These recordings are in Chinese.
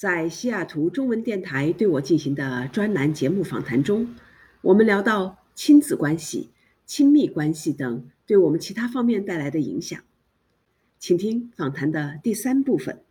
在西雅图中文电台对我进行的专栏节目访谈中，我们聊到亲子关系、亲密关系等对我们其他方面带来的影响。请听访谈的第三部分。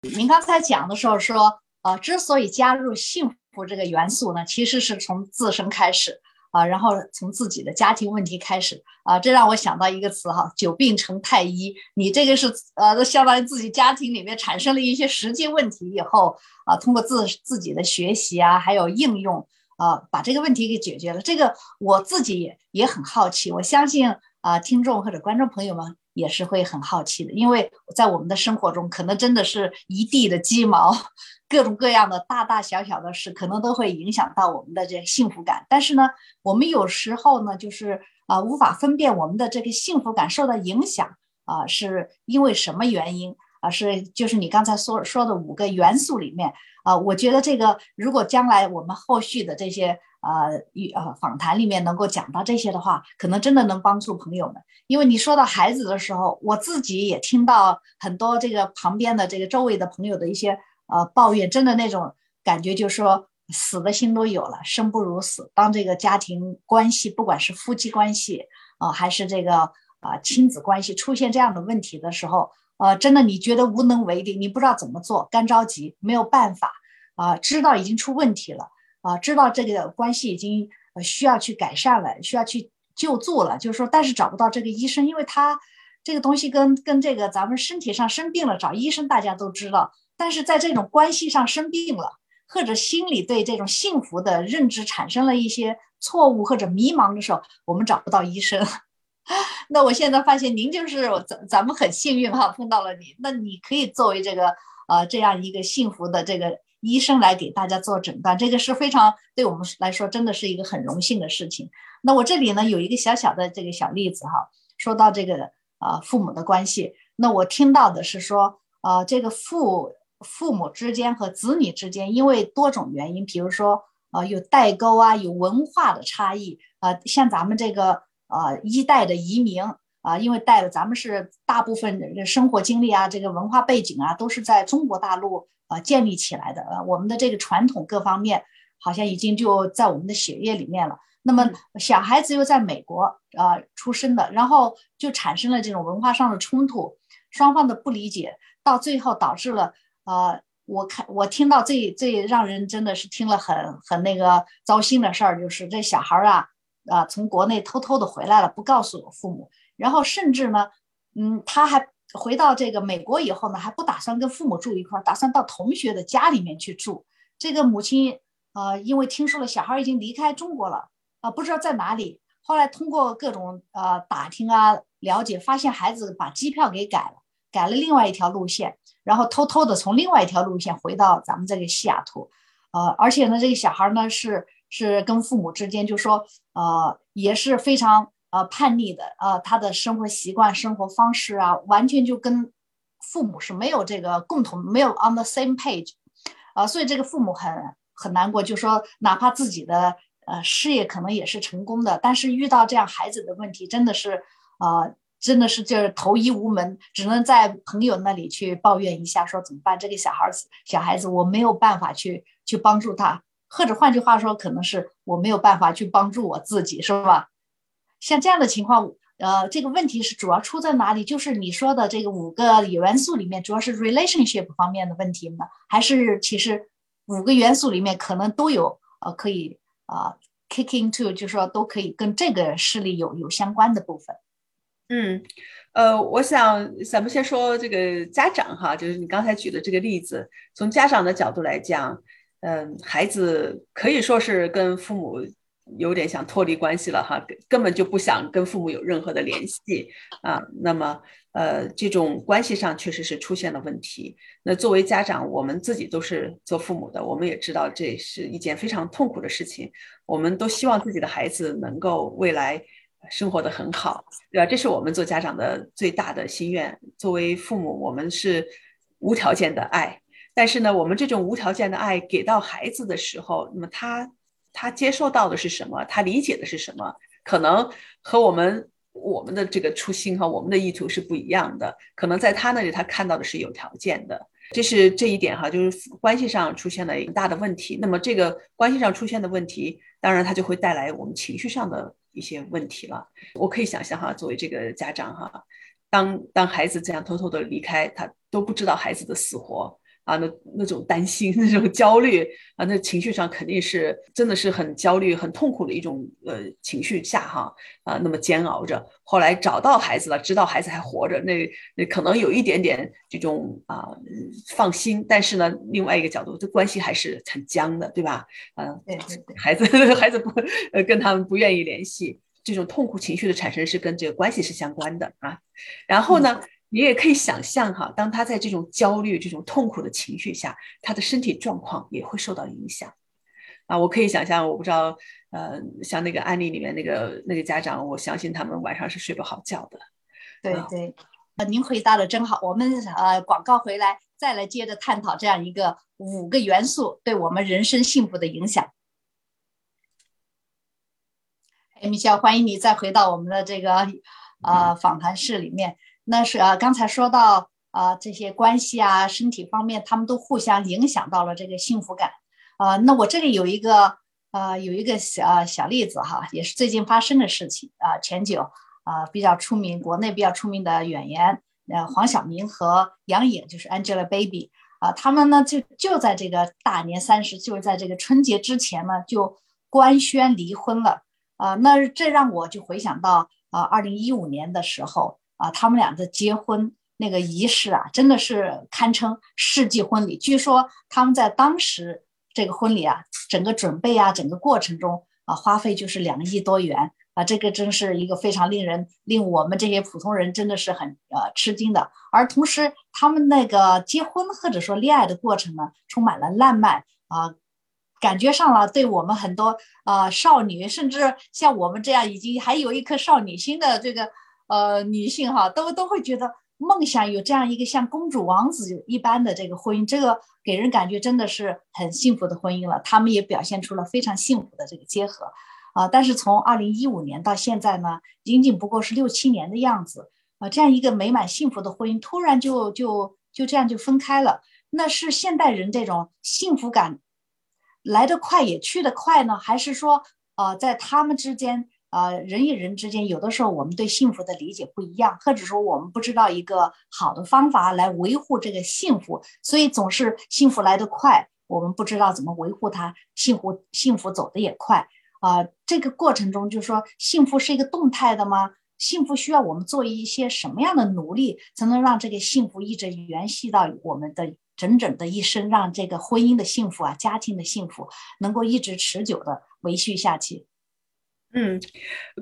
您刚才讲的时候说，呃，之所以加入幸福这个元素呢，其实是从自身开始。啊，然后从自己的家庭问题开始啊，这让我想到一个词哈，久病成太医。你这个是呃，相当于自己家庭里面产生了一些实际问题以后啊，通过自自己的学习啊，还有应用啊，把这个问题给解决了。这个我自己也也很好奇，我相信啊，听众或者观众朋友们也是会很好奇的，因为在我们的生活中，可能真的是一地的鸡毛。各种各样的大大小小的事，可能都会影响到我们的这幸福感。但是呢，我们有时候呢，就是啊，无法分辨我们的这个幸福感受到影响啊，是因为什么原因啊？是就是你刚才说说的五个元素里面啊，我觉得这个如果将来我们后续的这些呃与呃访谈里面能够讲到这些的话，可能真的能帮助朋友们。因为你说到孩子的时候，我自己也听到很多这个旁边的这个周围的朋友的一些。呃，抱怨真的那种感觉，就是说死的心都有了，生不如死。当这个家庭关系，不管是夫妻关系啊，还是这个啊亲子关系出现这样的问题的时候，呃，真的你觉得无能为力，你不知道怎么做，干着急，没有办法啊，知道已经出问题了啊，知道这个关系已经需要去改善了，需要去救助了，就是说，但是找不到这个医生，因为他这个东西跟跟这个咱们身体上生病了找医生，大家都知道。但是在这种关系上生病了，或者心里对这种幸福的认知产生了一些错误或者迷茫的时候，我们找不到医生。那我现在发现您就是咱咱们很幸运哈，碰到了你。那你可以作为这个呃这样一个幸福的这个医生来给大家做诊断，这个是非常对我们来说真的是一个很荣幸的事情。那我这里呢有一个小小的这个小例子哈，说到这个呃父母的关系，那我听到的是说呃这个父。父母之间和子女之间，因为多种原因，比如说，呃，有代沟啊，有文化的差异啊，像咱们这个呃一代的移民啊，因为带了咱们是大部分的生活经历啊，这个文化背景啊，都是在中国大陆啊建立起来的，呃，我们的这个传统各方面好像已经就在我们的血液里面了。那么小孩子又在美国啊出生的，然后就产生了这种文化上的冲突，双方的不理解，到最后导致了。啊，我看我听到最最让人真的是听了很很那个糟心的事儿，就是这小孩儿啊啊从国内偷偷的回来了，不告诉我父母，然后甚至呢，嗯，他还回到这个美国以后呢，还不打算跟父母住一块儿，打算到同学的家里面去住。这个母亲呃，因为听说了小孩已经离开中国了啊，不知道在哪里，后来通过各种呃打听啊了解，发现孩子把机票给改了，改了另外一条路线。然后偷偷的从另外一条路线回到咱们这个西雅图，呃，而且呢，这个小孩呢是是跟父母之间就说，呃，也是非常呃叛逆的，呃，他的生活习惯、生活方式啊，完全就跟父母是没有这个共同，没有 on the same page，啊，所以这个父母很很难过，就说哪怕自己的呃事业可能也是成功的，但是遇到这样孩子的问题，真的是呃。真的是就是投医无门，只能在朋友那里去抱怨一下，说怎么办？这个小孩子，小孩子，我没有办法去去帮助他，或者换句话说，可能是我没有办法去帮助我自己，是吧？像这样的情况，呃，这个问题是主要出在哪里？就是你说的这个五个元素里面，主要是 relationship 方面的问题呢，还是其实五个元素里面可能都有呃可以啊 kick into，就是说都可以跟这个事例有有相关的部分。嗯，呃，我想咱们先说这个家长哈，就是你刚才举的这个例子，从家长的角度来讲，嗯，孩子可以说是跟父母有点想脱离关系了哈，根本就不想跟父母有任何的联系啊。那么，呃，这种关系上确实是出现了问题。那作为家长，我们自己都是做父母的，我们也知道这是一件非常痛苦的事情。我们都希望自己的孩子能够未来。生活的很好，对吧？这是我们做家长的最大的心愿。作为父母，我们是无条件的爱，但是呢，我们这种无条件的爱给到孩子的时候，那么他他接受到的是什么？他理解的是什么？可能和我们我们的这个初心和我们的意图是不一样的。可能在他那里，他看到的是有条件的这是这一点哈，就是关系上出现了一个大的问题。那么这个关系上出现的问题，当然它就会带来我们情绪上的一些问题了。我可以想象哈，作为这个家长哈，当当孩子这样偷偷的离开，他都不知道孩子的死活。啊，那那种担心、那种焦虑啊，那情绪上肯定是真的是很焦虑、很痛苦的一种呃情绪下哈啊，那么煎熬着。后来找到孩子了，知道孩子还活着，那那可能有一点点这种啊放心，但是呢，另外一个角度，这关系还是很僵的，对吧？嗯，对对对，孩子 孩子不呃跟他们不愿意联系，这种痛苦情绪的产生是跟这个关系是相关的啊。然后呢？你也可以想象哈，当他在这种焦虑、这种痛苦的情绪下，他的身体状况也会受到影响。啊，我可以想象，我不知道，呃，像那个案例里面那个那个家长，我相信他们晚上是睡不好觉的。对对，呃，您回答的真好。我们呃，广告回来再来接着探讨这样一个五个元素对我们人生幸福的影响。哎，米笑，欢迎你再回到我们的这个呃访谈室里面。那是啊，刚才说到啊，这些关系啊，身体方面，他们都互相影响到了这个幸福感啊。那我这里有一个啊，有一个小小例子哈，也是最近发生的事情啊。前久啊，比较出名，国内比较出名的演员呃，黄晓明和杨颖，就是 Angelababy 啊，他们呢就就在这个大年三十，就是在这个春节之前呢，就官宣离婚了啊。那这让我就回想到啊，二零一五年的时候。啊，他们俩的结婚那个仪式啊，真的是堪称世纪婚礼。据说他们在当时这个婚礼啊，整个准备啊，整个过程中啊，花费就是两亿多元啊，这个真是一个非常令人令我们这些普通人真的是很呃吃惊的。而同时，他们那个结婚或者说恋爱的过程呢，充满了浪漫啊，感觉上了对我们很多呃少女，甚至像我们这样已经还有一颗少女心的这个。呃，女性哈都都会觉得梦想有这样一个像公主王子一般的这个婚姻，这个给人感觉真的是很幸福的婚姻了。他们也表现出了非常幸福的这个结合啊。但是从二零一五年到现在呢，仅仅不过是六七年的样子啊，这样一个美满幸福的婚姻突然就就就这样就分开了，那是现代人这种幸福感来得快也去得快呢，还是说呃在他们之间？啊，人与人之间有的时候我们对幸福的理解不一样，或者说我们不知道一个好的方法来维护这个幸福，所以总是幸福来得快，我们不知道怎么维护它，幸福幸福走得也快啊。这个过程中就是说，幸福是一个动态的吗？幸福需要我们做一些什么样的努力，才能让这个幸福一直延续到我们的整整的一生，让这个婚姻的幸福啊，家庭的幸福能够一直持久的维续下去。嗯，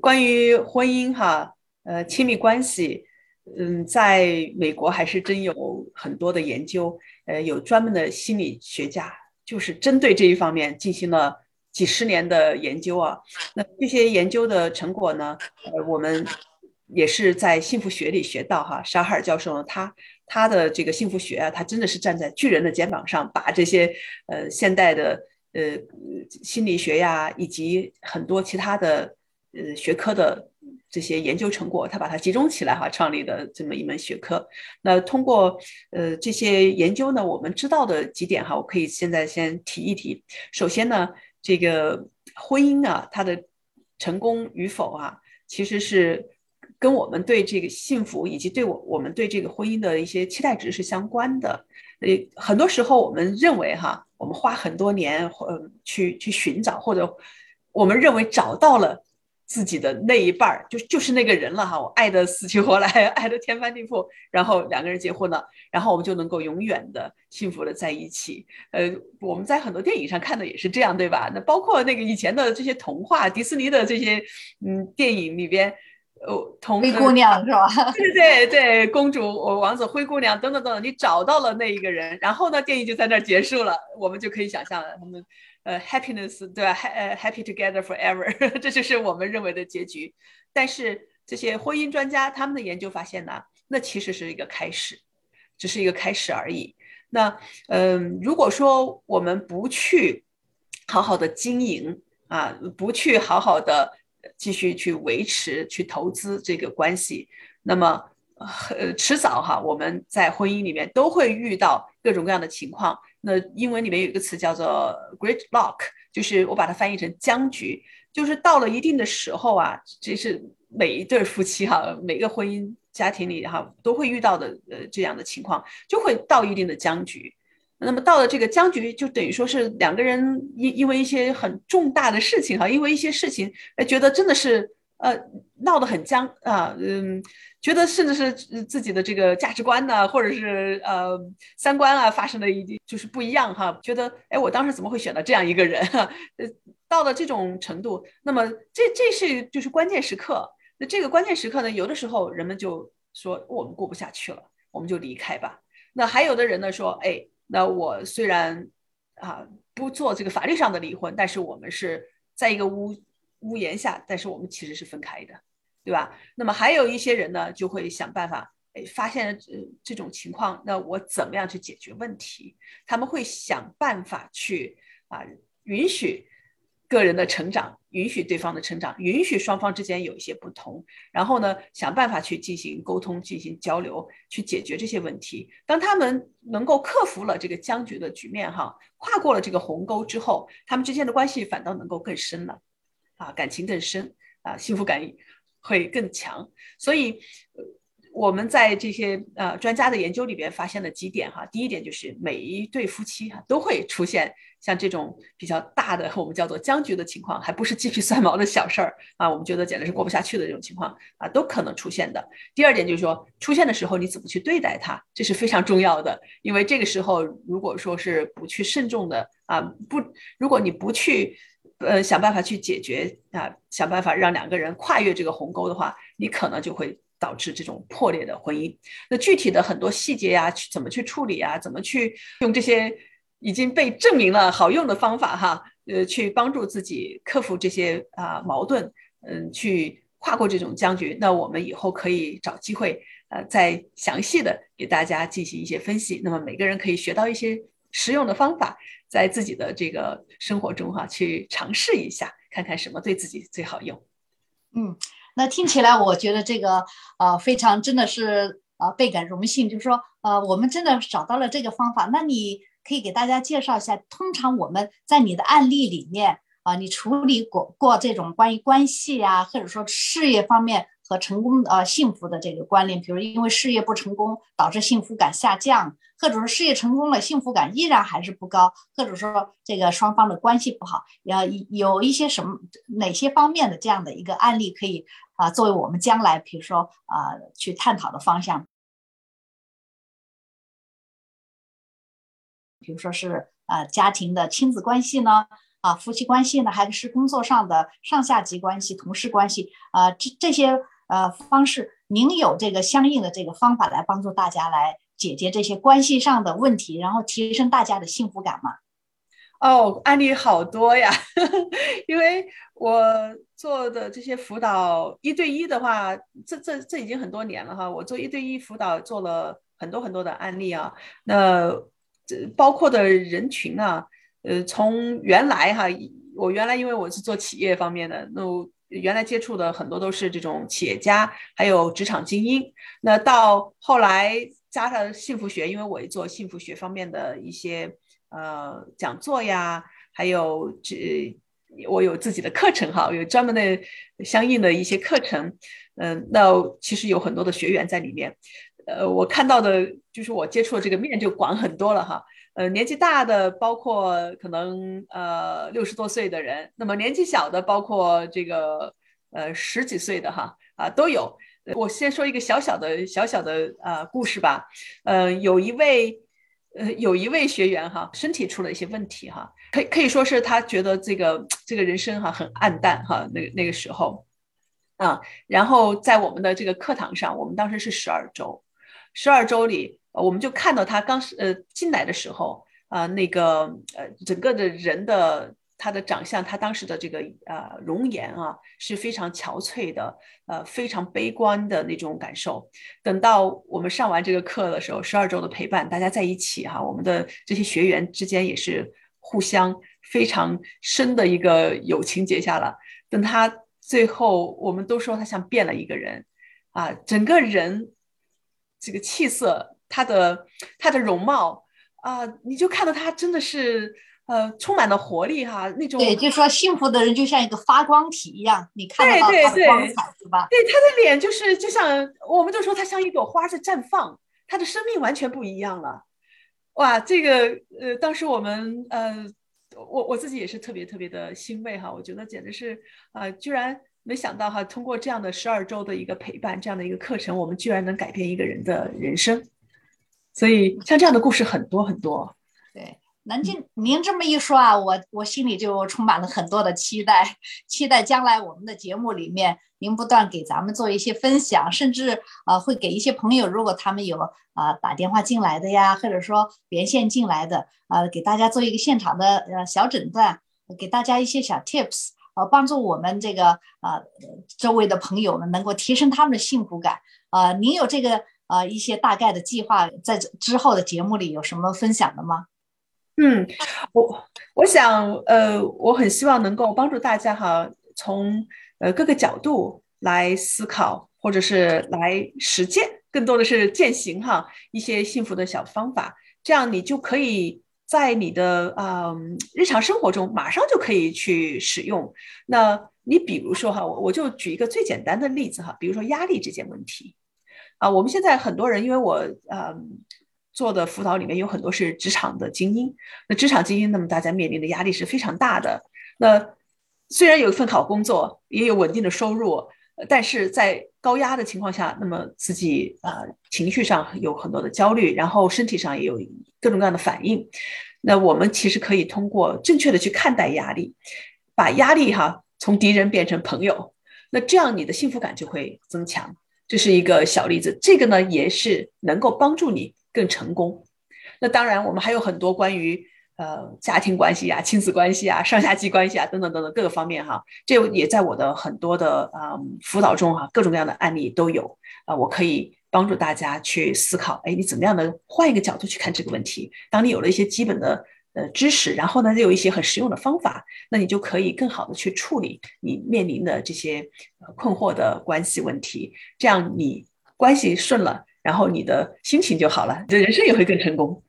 关于婚姻哈，呃，亲密关系，嗯，在美国还是真有很多的研究，呃，有专门的心理学家，就是针对这一方面进行了几十年的研究啊。那这些研究的成果呢，呃，我们也是在幸福学里学到哈。沙哈尔教授呢，他他的这个幸福学啊，他真的是站在巨人的肩膀上，把这些呃现代的。呃，心理学呀，以及很多其他的呃学科的这些研究成果，他把它集中起来哈，创立的这么一门学科。那通过呃这些研究呢，我们知道的几点哈，我可以现在先提一提。首先呢，这个婚姻啊，它的成功与否啊，其实是跟我们对这个幸福以及对我我们对这个婚姻的一些期待值是相关的。呃，很多时候我们认为哈。我们花很多年，呃，去去寻找，或者我们认为找到了自己的那一半儿，就就是那个人了哈。我爱的死去活来，爱的天翻地覆，然后两个人结婚了，然后我们就能够永远的幸福的在一起。呃，我们在很多电影上看的也是这样，对吧？那包括那个以前的这些童话，迪士尼的这些嗯电影里边。哦，灰姑娘是吧？对对对，公主、王子、灰姑娘等等等等，你找到了那一个人，然后呢，电影就在那儿结束了，我们就可以想象他们，呃，happiness 对吧？呃，happy together forever，这就是我们认为的结局。但是这些婚姻专家他们的研究发现呢，那其实是一个开始，只是一个开始而已。那嗯，如果说我们不去好好的经营啊，不去好好的。继续去维持、去投资这个关系，那么呃，迟早哈，我们在婚姻里面都会遇到各种各样的情况。那英文里面有一个词叫做 “great lock”，就是我把它翻译成僵局，就是到了一定的时候啊，这是每一对夫妻哈，每个婚姻家庭里哈都会遇到的呃这样的情况，就会到一定的僵局。那么到了这个僵局，就等于说是两个人因因为一些很重大的事情哈，因为一些事情，哎，觉得真的是呃闹得很僵啊，嗯，觉得甚至是自己的这个价值观呢，或者是呃三观啊发生了一就是不一样哈，觉得哎，我当时怎么会选到这样一个人？呃，到了这种程度，那么这这是就是关键时刻。那这个关键时刻呢，有的时候人们就说我们过不下去了，我们就离开吧。那还有的人呢说，哎。那我虽然啊不做这个法律上的离婚，但是我们是在一个屋屋檐下，但是我们其实是分开的，对吧？那么还有一些人呢，就会想办法，哎，发现这这种情况，那我怎么样去解决问题？他们会想办法去啊允许。个人的成长，允许对方的成长，允许双方之间有一些不同，然后呢，想办法去进行沟通、进行交流，去解决这些问题。当他们能够克服了这个僵局的局面，哈，跨过了这个鸿沟之后，他们之间的关系反倒能够更深了，啊，感情更深，啊，幸福感会更强。所以。我们在这些呃专家的研究里边发现了几点哈，第一点就是每一对夫妻哈都会出现像这种比较大的我们叫做僵局的情况，还不是鸡皮蒜毛的小事儿啊，我们觉得简直是过不下去的这种情况啊，都可能出现的。第二点就是说，出现的时候你怎么去对待它，这是非常重要的，因为这个时候如果说是不去慎重的啊，不，如果你不去呃想办法去解决啊，想办法让两个人跨越这个鸿沟的话，你可能就会。导致这种破裂的婚姻，那具体的很多细节呀，去怎么去处理啊，怎么去用这些已经被证明了好用的方法哈，呃，去帮助自己克服这些啊矛盾，嗯，去跨过这种僵局。那我们以后可以找机会，呃，再详细的给大家进行一些分析。那么每个人可以学到一些实用的方法，在自己的这个生活中哈，去尝试一下，看看什么对自己最好用。嗯。那听起来，我觉得这个呃非常真的是呃倍感荣幸，就是说呃我们真的找到了这个方法。那你可以给大家介绍一下，通常我们在你的案例里面啊，你处理过过这种关于关系啊，或者说事业方面。和成功的呃幸福的这个关联，比如因为事业不成功导致幸福感下降，或者说事业成功了幸福感依然还是不高，或者说这个双方的关系不好，要有一些什么哪些方面的这样的一个案例可以啊作为我们将来比如说啊去探讨的方向，比如说是啊家庭的亲子关系呢？啊，夫妻关系呢，还是工作上的上下级关系、同事关系啊？这这些呃方式，您有这个相应的这个方法来帮助大家来解决这些关系上的问题，然后提升大家的幸福感吗？哦，案例好多呀，因为我做的这些辅导一对一的话，这这这已经很多年了哈。我做一对一辅导做了很多很多的案例啊，那这包括的人群啊。呃，从原来哈，我原来因为我是做企业方面的，那原来接触的很多都是这种企业家，还有职场精英。那到后来加上幸福学，因为我也做幸福学方面的一些呃讲座呀，还有这我有自己的课程哈，有专门的相应的一些课程。嗯，那其实有很多的学员在里面。呃，我看到的就是我接触的这个面就广很多了哈。呃，年纪大的包括可能呃六十多岁的人，那么年纪小的包括这个呃十几岁的哈啊都有。我先说一个小小的小小的啊故事吧。呃，有一位呃有一位学员哈，身体出了一些问题哈，可可以说是他觉得这个这个人生哈很暗淡哈。那那个时候啊，然后在我们的这个课堂上，我们当时是十二周，十二周里。我们就看到他刚是呃进来的时候啊，那个呃整个的人的他的长相，他当时的这个呃容颜啊是非常憔悴的，呃非常悲观的那种感受。等到我们上完这个课的时候，十二周的陪伴，大家在一起哈，我们的这些学员之间也是互相非常深的一个友情结下了。等他最后，我们都说他像变了一个人啊，整个人这个气色。他的他的容貌啊，你就看到他真的是呃充满了活力哈，那种对，就说幸福的人就像一个发光体一样，你看得到他的光彩是吧？对，他的脸就是就像我们就说他像一朵花在绽放，他的生命完全不一样了。哇，这个呃，当时我们呃，我我自己也是特别特别的欣慰哈，我觉得简直是啊，居然没想到哈，通过这样的十二周的一个陪伴，这样的一个课程，我们居然能改变一个人的人生。所以像这样的故事很多很多。对，南京，您这么一说啊，我我心里就充满了很多的期待，期待将来我们的节目里面。您不断给咱们做一些分享，甚至啊会给一些朋友，如果他们有啊打电话进来的呀，或者说连线进来的啊，给大家做一个现场的呃小诊断，给大家一些小 tips，呃，帮助我们这个啊周围的朋友们能够提升他们的幸福感啊。您有这个啊一些大概的计划，在之后的节目里有什么分享的吗？嗯，我我想呃，我很希望能够帮助大家哈，从。呃，各个角度来思考，或者是来实践，更多的是践行哈一些幸福的小方法，这样你就可以在你的嗯日常生活中马上就可以去使用。那你比如说哈，我我就举一个最简单的例子哈，比如说压力这件问题啊，我们现在很多人，因为我嗯做的辅导里面有很多是职场的精英，那职场精英，那么大家面临的压力是非常大的，那。虽然有一份好工作，也有稳定的收入，但是在高压的情况下，那么自己啊情绪上有很多的焦虑，然后身体上也有各种各样的反应。那我们其实可以通过正确的去看待压力，把压力哈从敌人变成朋友，那这样你的幸福感就会增强。这是一个小例子，这个呢也是能够帮助你更成功。那当然，我们还有很多关于。呃，家庭关系啊，亲子关系啊，上下级关系啊，等等等等各个方面哈，这也在我的很多的啊辅导中哈，各种各样的案例都有啊，我可以帮助大家去思考，哎，你怎么样的换一个角度去看这个问题？当你有了一些基本的呃知识，然后呢，又有一些很实用的方法，那你就可以更好的去处理你面临的这些困惑的关系问题，这样你关系顺了，然后你的心情就好了，你的人生也会更成功。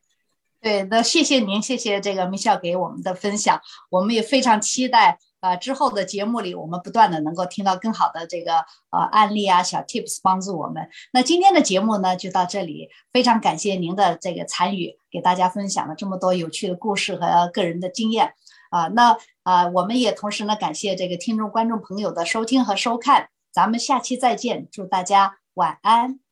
对，那谢谢您，谢谢这个米笑给我们的分享，我们也非常期待啊之后的节目里，我们不断的能够听到更好的这个呃案例啊，小 tips 帮助我们。那今天的节目呢就到这里，非常感谢您的这个参与，给大家分享了这么多有趣的故事和个人的经验啊。那啊，我们也同时呢感谢这个听众观众朋友的收听和收看，咱们下期再见，祝大家晚安。